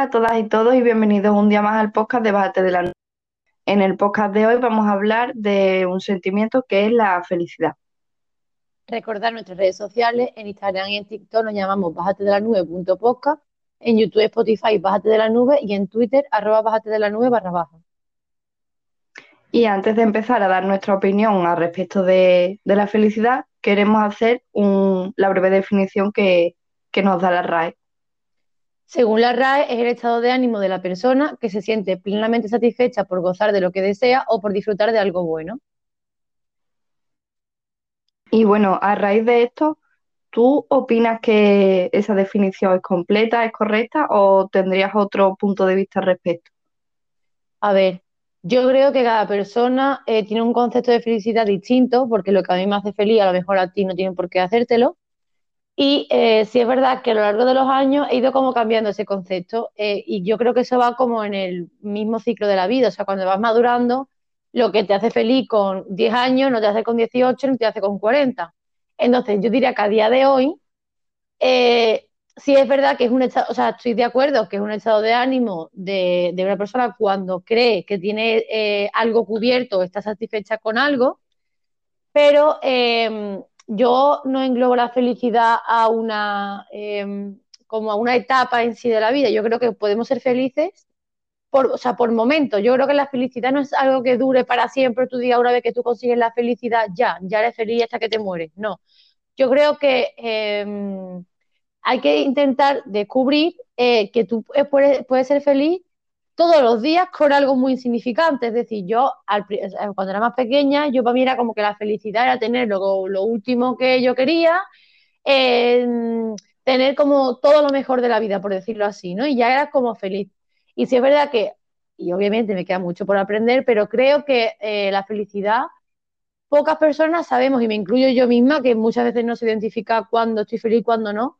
Hola a todas y todos y bienvenidos un día más al podcast de Bájate de la Nube. En el podcast de hoy vamos a hablar de un sentimiento que es la felicidad. Recordar nuestras redes sociales, en Instagram y en TikTok nos llamamos bájate de la nube.podcast, en YouTube, Spotify, bájate de la nube y en Twitter, arroba bájate de la nube barra baja. Y antes de empezar a dar nuestra opinión al respecto de, la felicidad, queremos hacer la breve definición que, que nos da la RAE. Según la RAE, es el estado de ánimo de la persona que se siente plenamente satisfecha por gozar de lo que desea o por disfrutar de algo bueno. Y bueno, a raíz de esto, ¿tú opinas que esa definición es completa, es correcta o tendrías otro punto de vista al respecto? A ver, yo creo que cada persona eh, tiene un concepto de felicidad distinto, porque lo que a mí me hace feliz a lo mejor a ti no tiene por qué hacértelo. Y eh, sí es verdad que a lo largo de los años he ido como cambiando ese concepto eh, y yo creo que eso va como en el mismo ciclo de la vida, o sea, cuando vas madurando, lo que te hace feliz con 10 años no te hace con 18 ni te hace con 40. Entonces, yo diría que a día de hoy, eh, sí es verdad que es un estado, o sea, estoy de acuerdo que es un estado de ánimo de, una persona cuando cree que tiene algo cubierto, está satisfecha con algo, pero yo no englobo la felicidad a una, em, como a una etapa en sí de la vida. Yo creo que podemos ser felices por, o sea, por momentos. Yo creo que la felicidad no es algo que dure para siempre. Tú digas una vez que tú consigues la felicidad, ya, ya eres feliz hasta que te mueres. No. Yo creo que em, hay que intentar descubrir eh, que tú puedes ser feliz todos los días con algo muy insignificante. Es decir, yo cuando era más pequeña, yo para mí era como que la felicidad era tener lo, último que yo quería, tener como todo lo mejor de la vida, por decirlo así, ¿no? Y ya era como feliz. Y sí es verdad que, y obviamente me queda mucho por aprender, pero creo que eh, la felicidad, pocas personas sabemos, y me incluyo yo misma, que muchas veces no se identifica cuando estoy feliz y cuando no,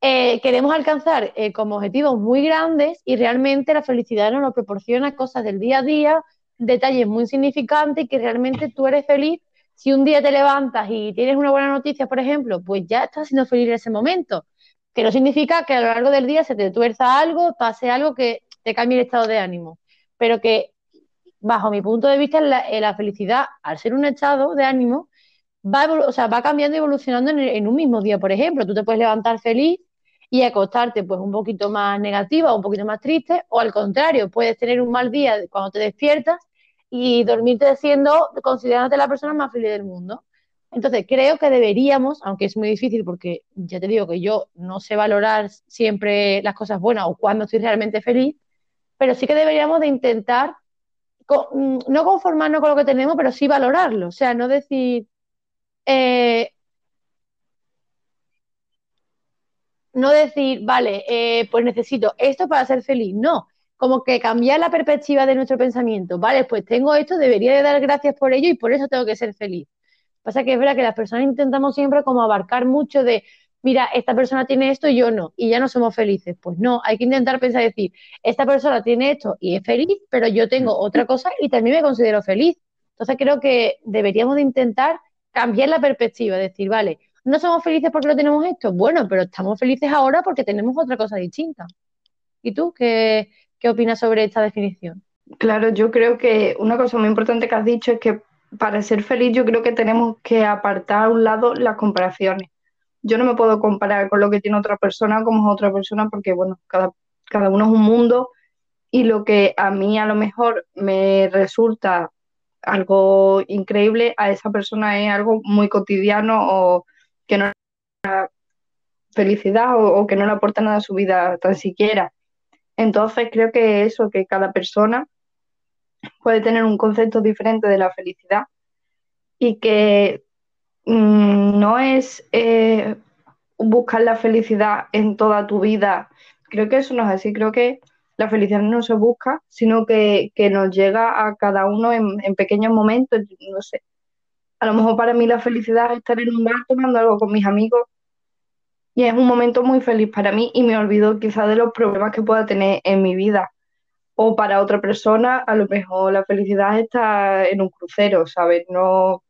eh, queremos alcanzar eh, como objetivos muy grandes y realmente la felicidad nos proporciona cosas del día a día, detalles muy significantes y que realmente tú eres feliz. Si un día te levantas y tienes una buena noticia, por ejemplo, pues ya estás siendo feliz en ese momento, que no significa que a lo largo del día se te tuerza algo, pase algo que te cambie el estado de ánimo, pero que bajo mi punto de vista la, eh, felicidad, al ser un estado de ánimo, va, o sea, va cambiando y evolucionando en, en, un mismo día, por ejemplo. Tú te puedes levantar feliz y acostarte pues un poquito más negativa un poquito más triste, o al contrario, puedes tener un mal día cuando te despiertas y dormirte siendo, considerándote la persona más feliz del mundo. Entonces, creo que deberíamos, aunque es muy difícil porque ya te digo que yo no sé valorar siempre las cosas buenas o cuando estoy realmente feliz, pero sí que deberíamos de intentar mm, no conformarnos con lo que tenemos, pero sí valorarlo. O sea, no decir, eh, no decir, vale, eh, pues necesito esto para ser feliz, no, como que cambiar la perspectiva de nuestro pensamiento, vale, pues tengo esto, debería de dar gracias por ello y por eso tengo que ser feliz. Pasa que es verdad que las personas intentamos siempre como abarcar mucho de, mira, esta persona tiene esto y yo no, y ya no somos felices. Pues no, hay que intentar pensar decir, esta persona tiene esto y es feliz, pero yo tengo otra cosa y también me considero feliz. Entonces creo que deberíamos de intentar cambiar la perspectiva, decir, vale, no somos felices porque lo tenemos esto. Bueno, pero estamos felices ahora porque tenemos otra cosa distinta. ¿Y tú qué, opinas sobre esta definición? Claro, yo creo que una cosa muy importante que has dicho es que para ser feliz yo creo que tenemos que apartar a un lado las comparaciones. Yo no me puedo comparar con lo que tiene otra persona como es otra persona porque, bueno, cada, cada uno es un mundo y lo que a mí a lo mejor me resulta algo increíble, a esa persona es algo muy cotidiano o que no felicidad o, que no le aporta nada a su vida tan siquiera. Entonces creo que eso, que cada persona puede tener un concepto diferente de la felicidad y que mm, no es eh, buscar la felicidad en toda tu vida. Creo que eso no es así, creo que la felicidad no se busca, sino que, nos llega a cada uno en, en pequeños momentos, no sé, a lo mejor para mí la felicidad es estar en un bar tomando algo con mis amigos y es un momento muy feliz para mí y me olvido quizás de los problemas que pueda tener en mi vida. O para otra persona, a lo mejor la felicidad está en un crucero, ¿sabes? No,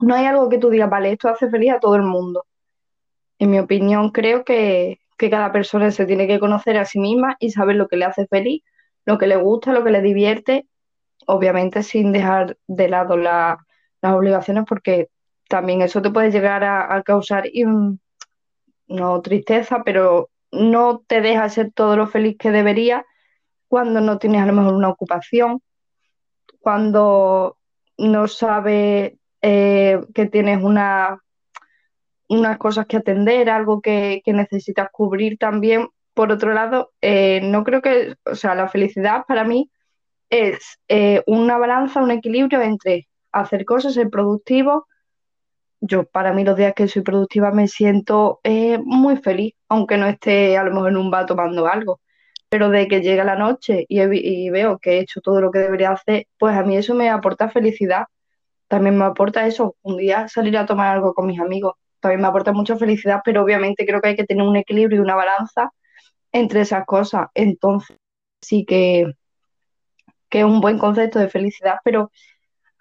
no hay algo que tú digas, vale, esto hace feliz a todo el mundo. En mi opinión, creo que, que cada persona se tiene que conocer a sí misma y saber lo que le hace feliz, lo que le gusta, lo que le divierte, obviamente sin dejar de lado las obligaciones, porque también eso te puede llegar a, causar, no tristeza, pero no te deja ser todo lo feliz que debería cuando no tienes a lo mejor una ocupación, cuando no sabes eh, que tienes una, unas cosas que atender, algo que, necesitas cubrir también. Por otro lado, eh, no creo que, o sea, la felicidad para mí es eh, una balanza, un equilibrio entre hacer cosas, ser productivo. Yo, para mí, los días que soy productiva me siento muy feliz, aunque no esté a lo mejor en un bar tomando algo. Pero de que llega la noche y, y veo que he hecho todo lo que debería hacer, pues a mí eso me aporta felicidad también me aporta eso, un día salir a tomar algo con mis amigos, también me aporta mucha felicidad, pero obviamente creo que hay que tener un equilibrio y una balanza entre esas cosas. Entonces, sí que, que es un buen concepto de felicidad, pero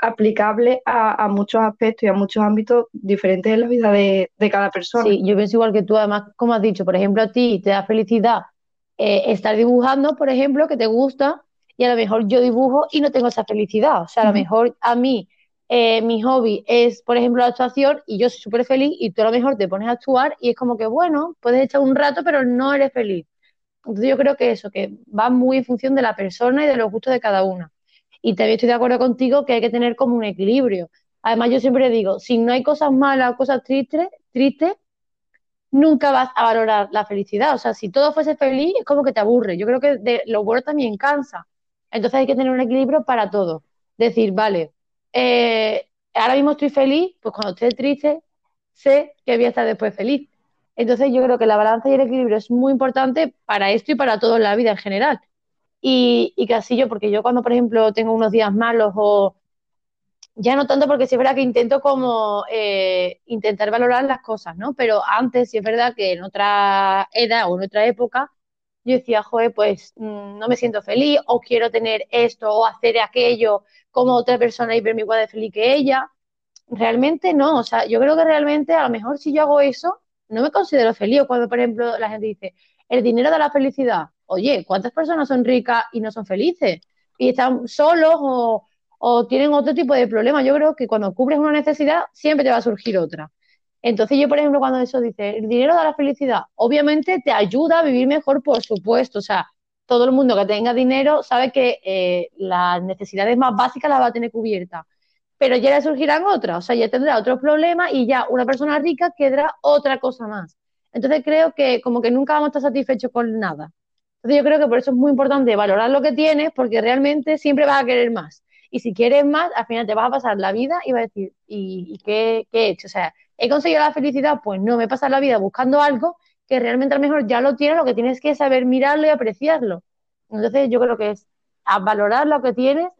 aplicable a, muchos aspectos y a muchos ámbitos diferentes en la vida de, cada persona. Sí, yo pienso igual que tú, además, como has dicho, por ejemplo, a ti te da felicidad eh, estar dibujando, por ejemplo, que te gusta, y a lo mejor yo dibujo y no tengo esa felicidad. O sea, a lo mejor a mí eh, mi hobby es, por ejemplo, la actuación y yo soy súper feliz y tú a lo mejor te pones a actuar y es como que, bueno, puedes echar un rato, pero no eres feliz. Entonces yo creo que eso, que va muy en función de la persona y de los gustos de cada una. Y también estoy de acuerdo contigo que hay que tener como un equilibrio. Además, yo siempre digo, si no hay cosas malas o cosas tristes, nunca vas a valorar la felicidad. O sea, si todo fuese feliz, es como que te aburre. Yo creo que de, lo bueno también cansa. Entonces hay que tener un equilibrio para todo. Decir, vale, eh, ahora mismo estoy feliz, pues cuando esté triste, sé que voy a estar después feliz. Entonces yo creo que la balanza y el equilibrio es muy importante para esto y para todo en la vida en general. Y, y casi yo, porque yo cuando, por ejemplo, tengo unos días malos o ya no tanto porque sí es verdad que intento como eh, intentar valorar las cosas, ¿no? Pero antes sí es verdad que en otra edad o en otra época yo decía, joder, pues mm, no me siento feliz o quiero tener esto o hacer aquello como otra persona y verme igual de feliz que ella. Realmente no, o sea, yo creo que realmente a lo mejor si yo hago eso, no me considero feliz. O cuando, por ejemplo, la gente dice, el dinero da la felicidad. Oye, ¿cuántas personas son ricas y no son felices? Y están solos o, tienen otro tipo de problemas. Yo creo que cuando cubres una necesidad, siempre te va a surgir otra. Entonces yo, por ejemplo, cuando eso dice, el dinero da la felicidad, obviamente te ayuda a vivir mejor, por supuesto. O sea, todo el mundo que tenga dinero sabe que eh, las necesidades más básicas las va a tener cubiertas. Pero ya le surgirán otras, o sea, ya tendrá otros problemas y ya una persona rica quedará otra cosa más. Entonces creo que como que nunca vamos a estar satisfechos con nada. Entonces yo creo que por eso es muy importante valorar lo que tienes porque realmente siempre vas a querer más. Y si quieres más, al final te vas a pasar la vida y vas a decir, ¿y, qué, he hecho? O sea, ¿he conseguido la felicidad? Pues no, me he pasado la vida buscando algo que realmente a lo mejor ya lo tienes, lo que tienes que saber mirarlo y apreciarlo. Entonces yo creo que es valorar lo que tienes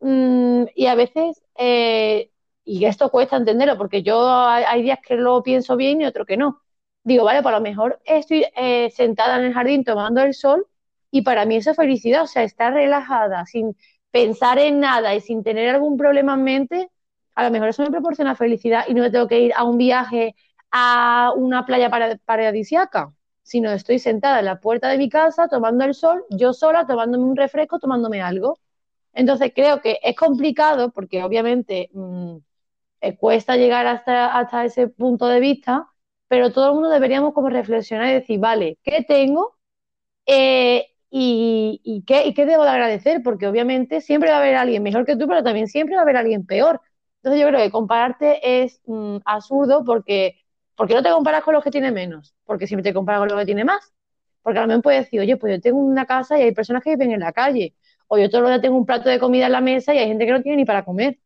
mm, y a veces, eh, y esto cuesta entenderlo, porque yo hay, días que lo pienso bien y otros que no. Digo, vale, pues a lo mejor estoy eh, sentada en el jardín tomando el sol y para mí eso es felicidad, o sea, estar relajada, sin pensar en nada y sin tener algún problema en mente, a lo mejor eso me proporciona felicidad y no me tengo que ir a un viaje a una playa paradisíaca, sino estoy sentada en la puerta de mi casa tomando el sol, yo sola, tomándome un refresco, tomándome algo. Entonces creo que es complicado porque obviamente mm, eh, cuesta llegar hasta, hasta ese punto de vista, pero todo el mundo deberíamos como reflexionar y decir, vale, ¿qué tengo? Eh, y, qué, ¿Y qué debo de agradecer? Porque obviamente siempre va a haber alguien mejor que tú, pero también siempre va a haber alguien peor. Entonces yo creo que compararte es mm, absurdo porque ¿Por qué no te comparas con los que tienen menos? Porque siempre te comparas con los que tienen más. Porque a lo mejor puedes decir, oye, pues yo tengo una casa y hay personas que viven en la calle. O yo todos los días tengo un plato de comida en la mesa y hay gente que no tiene ni para comer.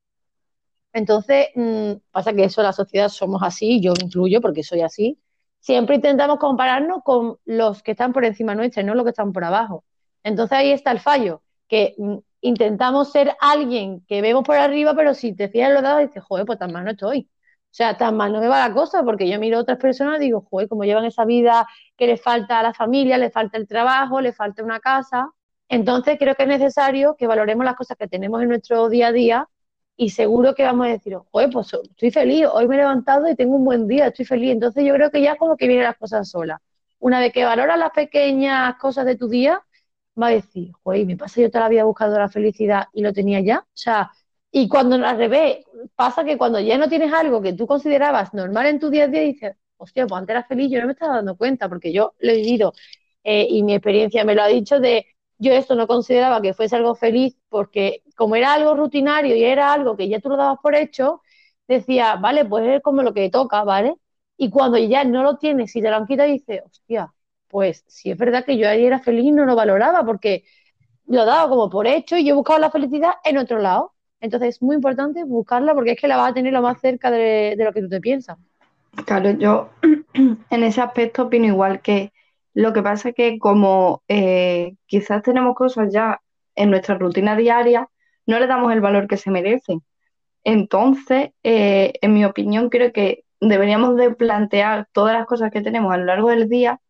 Entonces, mm, pasa que eso, la sociedad somos así, yo me incluyo porque soy así. Siempre intentamos compararnos con los que están por encima nuestra y no los que están por abajo. Entonces ahí está el fallo, que mm, intentamos ser alguien que vemos por arriba, pero si te fijas en los dados dices, joder, pues tan mal no estoy. O sea, tan mal no me va la cosa, porque yo miro a otras personas y digo, joder, como llevan esa vida que le falta a la familia, le falta el trabajo, le falta una casa. Entonces creo que es necesario que valoremos las cosas que tenemos en nuestro día a día y seguro que vamos a decir, joder, pues estoy feliz, hoy me he levantado y tengo un buen día, estoy feliz. Entonces yo creo que ya como que vienen las cosas solas. una vez que valoras las pequeñas cosas de tu día, va a decir, joder, me pasa yo toda la vida buscando la felicidad y lo tenía ya. O sea, y cuando al revés, pasa que cuando ya no tienes algo que tú considerabas normal en tu día a día, dices, hostia, pues antes era feliz, yo no me estaba dando cuenta, porque yo lo he vivido eh, y mi experiencia me lo ha dicho de yo esto no consideraba que fuese algo feliz porque como era algo rutinario y era algo que ya tú lo dabas por hecho, decía, vale, pues es como lo que toca, ¿vale? Y cuando ya no lo tienes y te lo han quitado, dices, hostia, pues si es verdad que yo ayer era feliz no lo valoraba porque lo daba como por hecho y yo buscaba la felicidad en otro lado. Entonces es muy importante buscarla porque es que la vas a tener lo más cerca de, de lo que tú te piensas. Claro, yo en ese aspecto opino igual que lo que pasa es que como eh, quizás tenemos cosas ya en nuestra rutina diaria, no le damos el valor que se merecen. Entonces, eh, en mi opinión, creo que deberíamos de plantear todas las cosas que tenemos a lo largo del día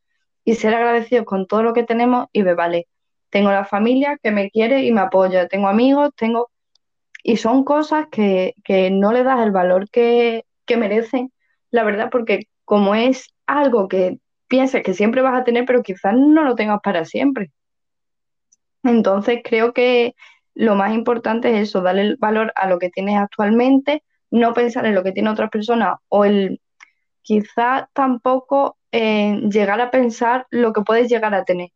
y ser agradecidos con todo lo que tenemos y ver, vale, tengo la familia que me quiere y me apoya, tengo amigos, tengo... Y son cosas que, que no le das el valor que, que merecen, la verdad, porque como es algo que piensas que siempre vas a tener, pero quizás no lo tengas para siempre. Entonces creo que lo más importante es eso, darle el valor a lo que tienes actualmente, no pensar en lo que tiene otras personas o el quizás tampoco eh, llegar a pensar lo que puedes llegar a tener.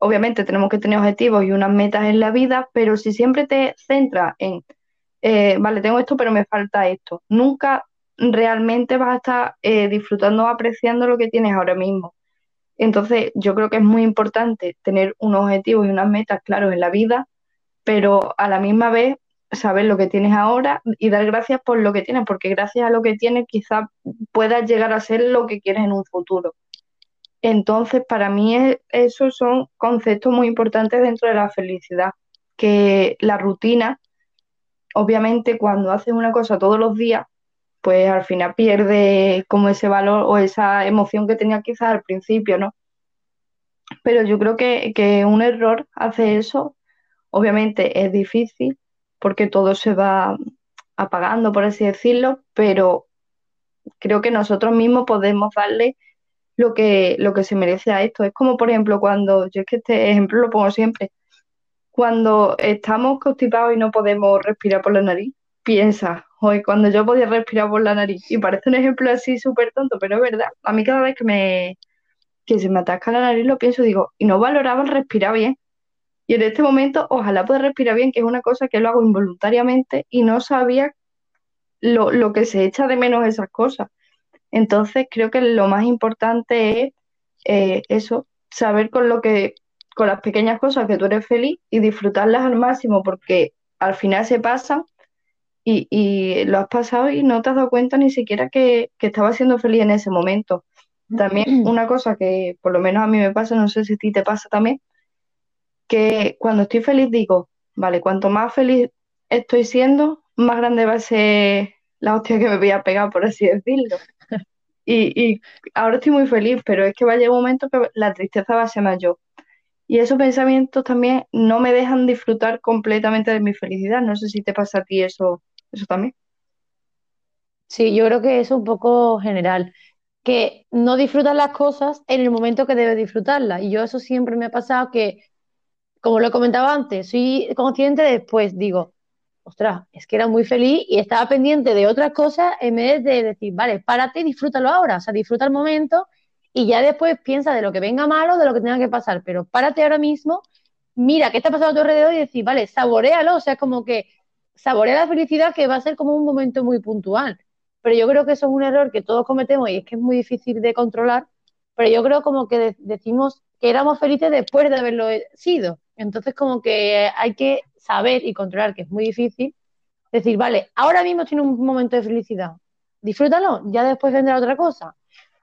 Obviamente tenemos que tener objetivos y unas metas en la vida, pero si siempre te centras en, eh, vale, tengo esto, pero me falta esto, nunca realmente vas a estar eh, disfrutando o apreciando lo que tienes ahora mismo. Entonces, yo creo que es muy importante tener unos objetivos y unas metas claros en la vida, pero a la misma vez saber lo que tienes ahora y dar gracias por lo que tienes, porque gracias a lo que tienes quizás puedas llegar a ser lo que quieres en un futuro. Entonces, para mí esos son conceptos muy importantes dentro de la felicidad, que la rutina, obviamente cuando haces una cosa todos los días, pues al final pierde como ese valor o esa emoción que tenía quizás al principio, ¿no? Pero yo creo que, que un error hace eso, obviamente es difícil porque todo se va apagando, por así decirlo, pero creo que nosotros mismos podemos darle lo que, lo que se merece a esto. Es como, por ejemplo, cuando, yo es que este ejemplo lo pongo siempre, cuando estamos constipados y no podemos respirar por la nariz, piensa, hoy cuando yo podía respirar por la nariz. Y parece un ejemplo así súper tonto, pero es verdad. A mí cada vez que me que se me atasca la nariz lo pienso, digo, y no valoraba el respirar bien. Y en este momento, ojalá pueda respirar bien, que es una cosa que lo hago involuntariamente y no sabía lo, lo que se echa de menos esas cosas. Entonces creo que lo más importante es eh, eso, saber con lo que, con las pequeñas cosas que tú eres feliz y disfrutarlas al máximo, porque al final se pasan y, lo has pasado y no te has dado cuenta ni siquiera que, que estabas siendo feliz en ese momento. También una cosa que por lo menos a mí me pasa, no sé si a ti te pasa también, que cuando estoy feliz digo, vale, cuanto más feliz estoy siendo, más grande va a ser la hostia que me voy a pegar, por así decirlo. Y, y ahora estoy muy feliz, pero es que va a llegar un momento que la tristeza va a ser mayor. Y esos pensamientos también no me dejan disfrutar completamente de mi felicidad. No sé si te pasa a ti eso eso también. Sí, yo creo que es un poco general, que no disfrutas las cosas en el momento que debes disfrutarlas. Y yo eso siempre me ha pasado que, como lo comentaba antes, soy consciente después, digo, ostras, es que era muy feliz y estaba pendiente de otras cosas en vez de decir, vale, párate y disfrútalo ahora, o sea, disfruta el momento y ya después piensa de lo que venga malo, de lo que tenga que pasar, pero párate ahora mismo, mira qué está pasando a tu alrededor y decir, vale, saborealo, o sea, es como que saborear la felicidad que va a ser como un momento muy puntual. Pero yo creo que eso es un error que todos cometemos y es que es muy difícil de controlar, pero yo creo como que decimos que éramos felices después de haberlo sido. Entonces como que hay que saber y controlar, que es muy difícil, decir, vale, ahora mismo tiene un momento de felicidad, disfrútalo, ya después vendrá otra cosa.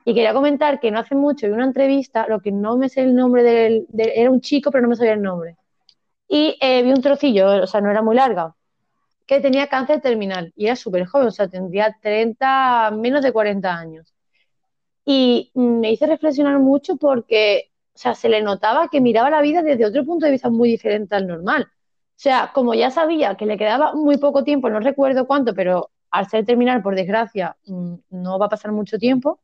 Y quería comentar que no hace mucho vi una entrevista, lo que no me sé el nombre del, era un chico, pero no me sabía el nombre. Y eh, vi un trocillo, o sea, no era muy larga, que tenía cáncer terminal y era súper joven, o sea, tendría 30, menos de 40 años. Y me hice reflexionar mucho porque, o sea, se le notaba que miraba la vida desde otro punto de vista muy diferente al normal. O sea, como ya sabía que le quedaba muy poco tiempo, no recuerdo cuánto, pero al ser terminal, por desgracia, mm, no va a pasar mucho tiempo,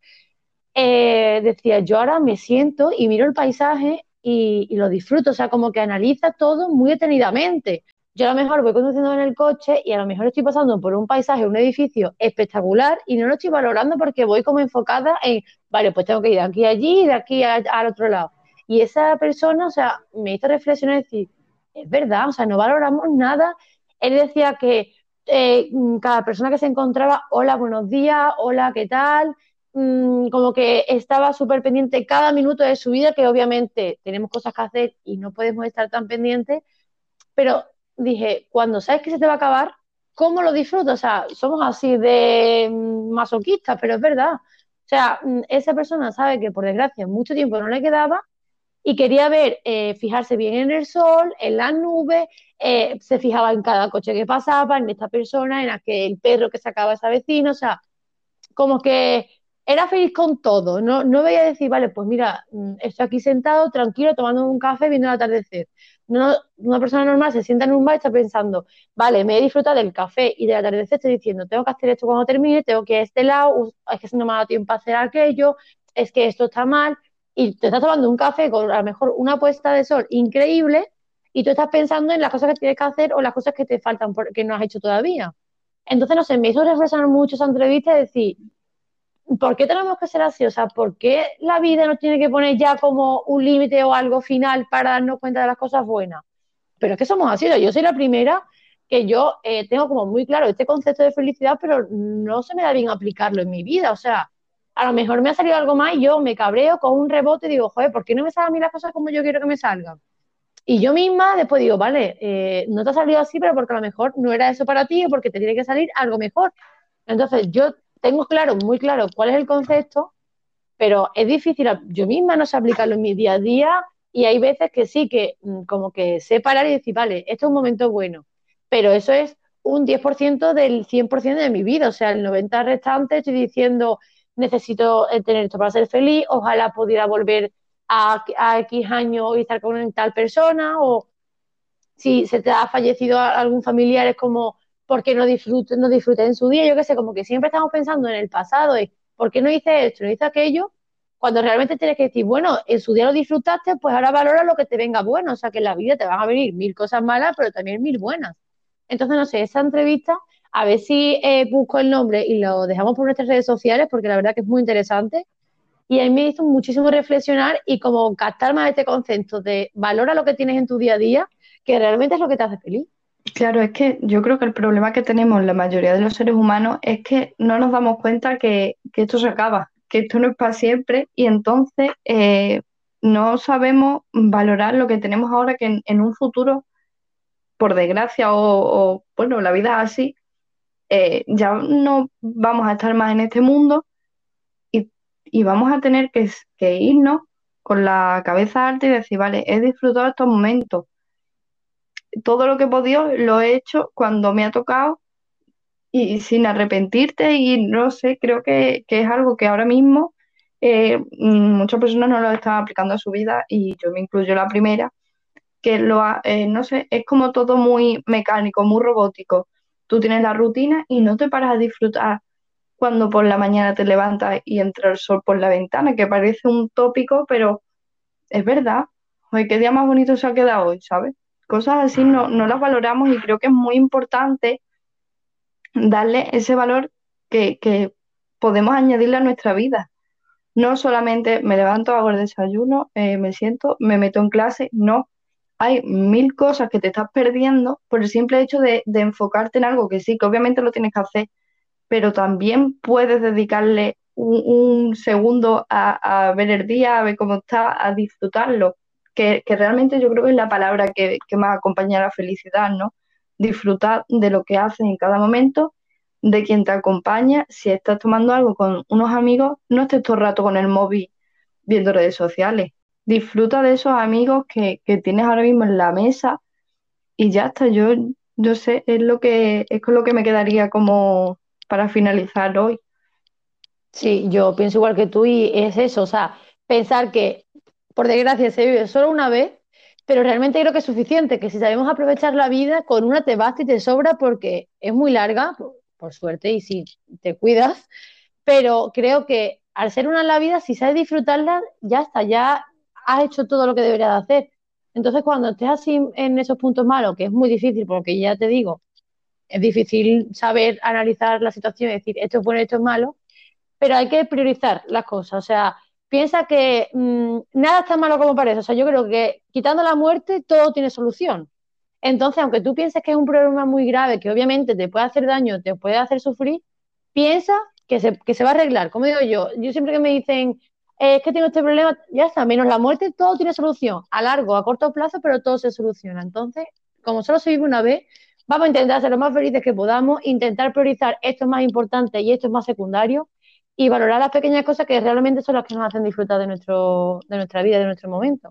eh, decía, yo ahora me siento y miro el paisaje y, y, lo disfruto, o sea, como que analiza todo muy detenidamente. Yo a lo mejor voy conduciendo en el coche y a lo mejor estoy pasando por un paisaje, un edificio espectacular y no lo estoy valorando porque voy como enfocada en, vale, pues tengo que ir de aquí a allí y de aquí al otro lado. Y esa persona, o sea, me hizo reflexionar y decir, es verdad, o sea, no valoramos nada. Él decía que eh, cada persona que se encontraba, hola, buenos días, hola, ¿qué tal? Mm, como que estaba súper pendiente cada minuto de su vida, que obviamente tenemos cosas que hacer y no podemos estar tan pendientes, pero dije, cuando sabes que se te va a acabar, ¿cómo lo disfrutas? O sea, somos así de mm, masoquistas, pero es verdad. O sea, mm, esa persona sabe que por desgracia mucho tiempo no le quedaba y quería ver, eh, fijarse bien en el sol, en las nubes, eh, se fijaba en cada coche que pasaba, en esta persona, en aquel perro que sacaba esa vecina, o sea, como que era feliz con todo, no, no veía decir, vale, pues mira, mm, estoy aquí sentado, tranquilo, tomando un café, viendo el atardecer. No, una persona normal se sienta en un bar y está pensando, vale, me he disfrutado del café y del atardecer, estoy diciendo, tengo que hacer esto cuando termine, tengo que ir a este lado, es que no me ha dado tiempo a hacer aquello, es que esto está mal, y te estás tomando un café con a lo mejor una puesta de sol increíble y tú estás pensando en las cosas que tienes que hacer o las cosas que te faltan que no has hecho todavía. Entonces, no sé, me hizo reflexionar mucho esa entrevista y decir, ¿por qué tenemos que ser así? O sea, ¿por qué la vida nos tiene que poner ya como un límite o algo final para darnos cuenta de las cosas buenas? Pero es que somos así, yo soy la primera que yo eh, tengo como muy claro este concepto de felicidad, pero no se me da bien aplicarlo en mi vida. O sea, a lo mejor me ha salido algo más y yo me cabreo con un rebote y digo, joder, ¿por qué no me salen a mí las cosas como yo quiero que me salgan? Y yo misma después digo, vale, eh, no te ha salido así, pero porque a lo mejor no era eso para ti o porque te tiene que salir algo mejor. Entonces, yo tengo claro, muy claro cuál es el concepto, pero es difícil, yo misma no sé aplicarlo en mi día a día y hay veces que sí, que mm, como que sé parar y decir, vale, esto es un momento bueno, pero eso es un 10% del 100% de mi vida, o sea, el 90% restante estoy diciendo, necesito eh, tener esto para ser feliz, ojalá pudiera volver a, a X años y estar con tal persona, o si se te ha fallecido algún familiar, es como, ¿por qué no disfrute, no disfruté en su día? Yo qué sé, como que siempre estamos pensando en el pasado, y ¿por qué no hice esto, no hice aquello? Cuando realmente tienes que decir, bueno, en su día lo disfrutaste, pues ahora valora lo que te venga bueno, o sea que en la vida te van a venir mil cosas malas, pero también mil buenas. Entonces, no sé, esa entrevista a ver si eh, busco el nombre y lo dejamos por nuestras redes sociales, porque la verdad que es muy interesante. Y a mí me hizo muchísimo reflexionar y como captar más este concepto de valora lo que tienes en tu día a día, que realmente es lo que te hace feliz. Claro, es que yo creo que el problema que tenemos la mayoría de los seres humanos es que no nos damos cuenta que, esto se acaba, que esto no es para siempre y entonces eh, no sabemos valorar lo que tenemos ahora que en, un futuro, por desgracia o, o, bueno, la vida es así, eh, ya no vamos a estar más en este mundo y, vamos a tener que, irnos con la cabeza alta y decir, vale, he disfrutado estos momentos. Todo lo que he podido lo he hecho cuando me ha tocado y sin arrepentirte y no sé, creo que, es algo que ahora mismo eh, muchas personas no lo están aplicando a su vida y yo me incluyo la primera, que lo eh, no sé, es como todo muy mecánico, muy robótico tú tienes la rutina y no te paras a disfrutar cuando por la mañana te levantas y entra el sol por la ventana, que parece un tópico, pero es verdad. Oye, qué día más bonito se ha quedado hoy, ¿sabes? Cosas así no, no las valoramos y creo que es muy importante darle ese valor que, que podemos añadirle a nuestra vida. No solamente me levanto, hago el desayuno, eh, me siento, me meto en clase, no hay mil cosas que te estás perdiendo por el simple hecho de, enfocarte en algo que sí, que obviamente lo tienes que hacer, pero también puedes dedicarle un, segundo a, ver el día, a ver cómo está, a disfrutarlo, que, realmente yo creo que es la palabra que, más acompaña a la felicidad, ¿no? Disfrutar de lo que haces en cada momento, de quien te acompaña, si estás tomando algo con unos amigos, no estés todo el rato con el móvil viendo redes sociales disfruta de esos amigos que, tienes ahora mismo en la mesa y ya está. Yo, yo sé, es lo que, es con lo que me quedaría como para finalizar hoy. Sí, yo pienso igual que tú y es eso, o sea, pensar que por desgracia se vive solo una vez, pero realmente creo que es suficiente, que si sabemos aprovechar la vida, con una te basta y te sobra porque es muy larga, por, por suerte, y si te cuidas, pero creo que al ser una en la vida, si sabes disfrutarla, ya está, ya has hecho todo lo que deberías de hacer. Entonces, cuando estés así en esos puntos malos, que es muy difícil, porque ya te digo, es difícil saber analizar la situación y decir esto es bueno, esto es malo, pero hay que priorizar las cosas. O sea, piensa que mmm, nada es tan malo como parece. O sea, yo creo que quitando la muerte, todo tiene solución. Entonces, aunque tú pienses que es un problema muy grave, que obviamente te puede hacer daño, te puede hacer sufrir, piensa que se, que se va a arreglar. Como digo yo, yo siempre que me dicen, eh, es que tengo este problema, ya está, menos la muerte, todo tiene solución, a largo, a corto plazo, pero todo se soluciona. Entonces, como solo se vive una vez, vamos a intentar ser lo más felices que podamos, intentar priorizar esto es más importante y esto es más secundario y valorar las pequeñas cosas que realmente son las que nos hacen disfrutar de, nuestro, de nuestra vida, de nuestro momento.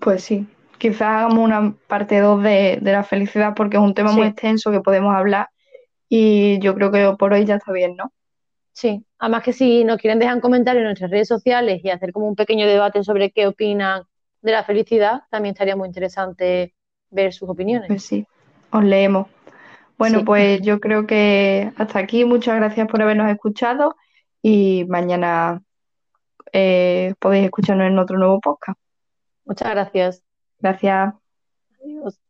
Pues sí, quizás hagamos una parte 2 de, de, la felicidad porque es un tema sí. muy extenso que podemos hablar y yo creo que por hoy ya está bien, ¿no? Sí, además que si nos quieren dejar comentarios en nuestras redes sociales y hacer como un pequeño debate sobre qué opinan de la felicidad, también estaría muy interesante ver sus opiniones. Pues sí, os leemos. Bueno, pues yo creo que hasta aquí. Muchas gracias por habernos escuchado y mañana eh, podéis escucharnos en otro nuevo podcast. Muchas gracias. Gracias. Adiós.